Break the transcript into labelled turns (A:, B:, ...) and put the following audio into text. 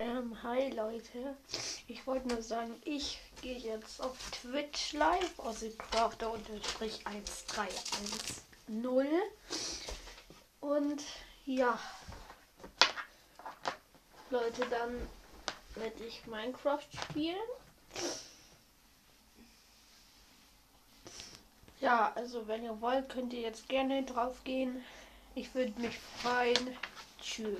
A: Ähm, hi Leute. Ich wollte nur sagen, ich gehe jetzt auf Twitch live, also Crafter unterstrich 1310. Und ja. Leute, dann werde ich Minecraft spielen. Ja, also wenn ihr wollt, könnt ihr jetzt gerne drauf gehen. Ich würde mich freuen. Tschüss.